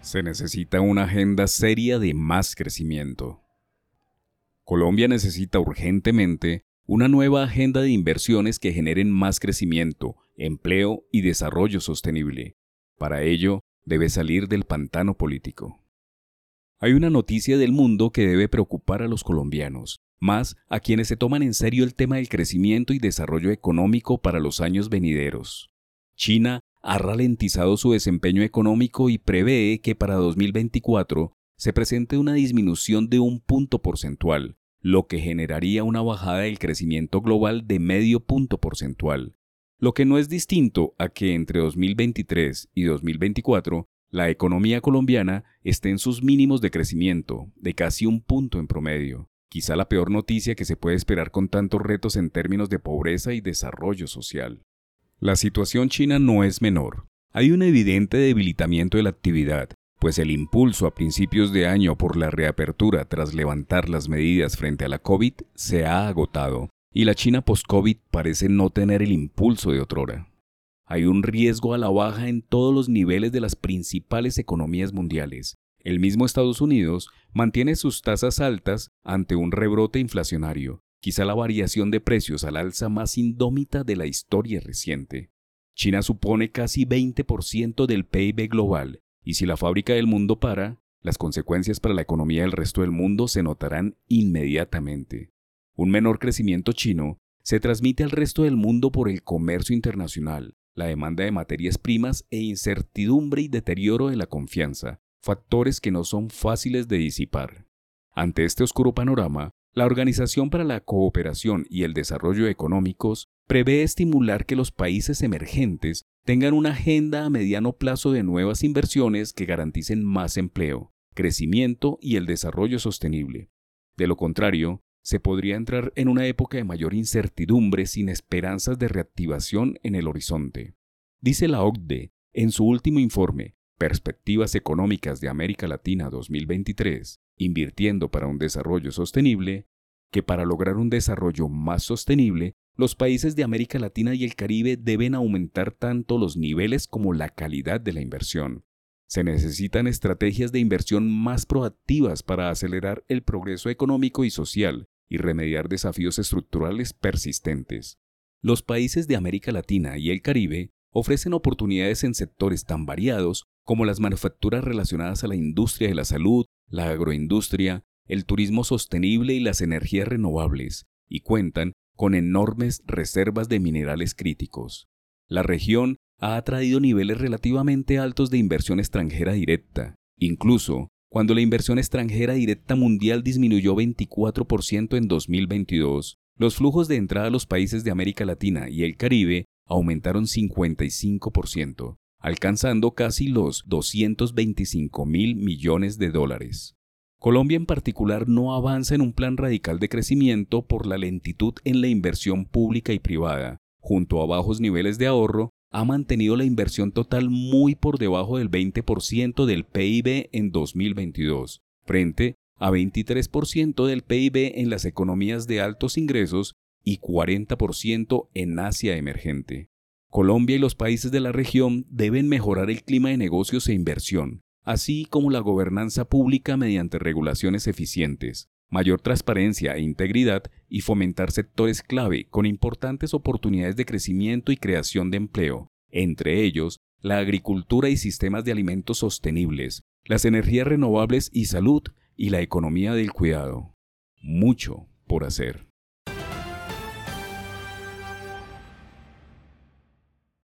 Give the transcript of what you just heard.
Se necesita una agenda seria de más crecimiento. Colombia necesita urgentemente una nueva agenda de inversiones que generen más crecimiento, empleo y desarrollo sostenible. Para ello, debe salir del pantano político. Hay una noticia del mundo que debe preocupar a los colombianos, más a quienes se toman en serio el tema del crecimiento y desarrollo económico para los años venideros. China ha ralentizado su desempeño económico y prevé que para 2024 se presente una disminución de un punto porcentual, lo que generaría una bajada del crecimiento global de medio punto porcentual, lo que no es distinto a que entre 2023 y 2024 la economía colombiana esté en sus mínimos de crecimiento, de casi un punto en promedio, quizá la peor noticia que se puede esperar con tantos retos en términos de pobreza y desarrollo social. La situación china no es menor. Hay un evidente debilitamiento de la actividad, pues el impulso a principios de año por la reapertura tras levantar las medidas frente a la COVID se ha agotado, y la China post-COVID parece no tener el impulso de otrora. Hay un riesgo a la baja en todos los niveles de las principales economías mundiales. El mismo Estados Unidos mantiene sus tasas altas ante un rebrote inflacionario, quizá la variación de precios al alza más indómita de la historia reciente. China supone casi 20% del PIB global, y si la fábrica del mundo para, las consecuencias para la economía del resto del mundo se notarán inmediatamente. Un menor crecimiento chino se transmite al resto del mundo por el comercio internacional, la demanda de materias primas e incertidumbre y deterioro de la confianza, factores que no son fáciles de disipar. Ante este oscuro panorama, la Organización para la Cooperación y el Desarrollo Económicos prevé estimular que los países emergentes tengan una agenda a mediano plazo de nuevas inversiones que garanticen más empleo, crecimiento y el desarrollo sostenible. De lo contrario, se podría entrar en una época de mayor incertidumbre sin esperanzas de reactivación en el horizonte. Dice la OCDE en su último informe, Perspectivas Económicas de América Latina 2023, invirtiendo para un desarrollo sostenible, que para lograr un desarrollo más sostenible, los países de América Latina y el Caribe deben aumentar tanto los niveles como la calidad de la inversión. Se necesitan estrategias de inversión más proactivas para acelerar el progreso económico y social y remediar desafíos estructurales persistentes. Los países de América Latina y el Caribe ofrecen oportunidades en sectores tan variados como las manufacturas relacionadas a la industria de la salud, la agroindustria, el turismo sostenible y las energías renovables, y cuentan con enormes reservas de minerales críticos. La región ha atraído niveles relativamente altos de inversión extranjera directa. Incluso, cuando la inversión extranjera directa mundial disminuyó 24% en 2022, los flujos de entrada a los países de América Latina y el Caribe aumentaron 55%, alcanzando casi los 225 mil millones de dólares. Colombia en particular no avanza en un plan radical de crecimiento por la lentitud en la inversión pública y privada. Junto a bajos niveles de ahorro, ha mantenido la inversión total muy por debajo del 20% del PIB en 2022, frente a 23% del PIB en las economías de altos ingresos y 40% en Asia emergente. Colombia y los países de la región deben mejorar el clima de negocios e inversión, así como la gobernanza pública mediante regulaciones eficientes, mayor transparencia e integridad y fomentar sectores clave con importantes oportunidades de crecimiento y creación de empleo, entre ellos la agricultura y sistemas de alimentos sostenibles, las energías renovables y salud y la economía del cuidado. Mucho por hacer.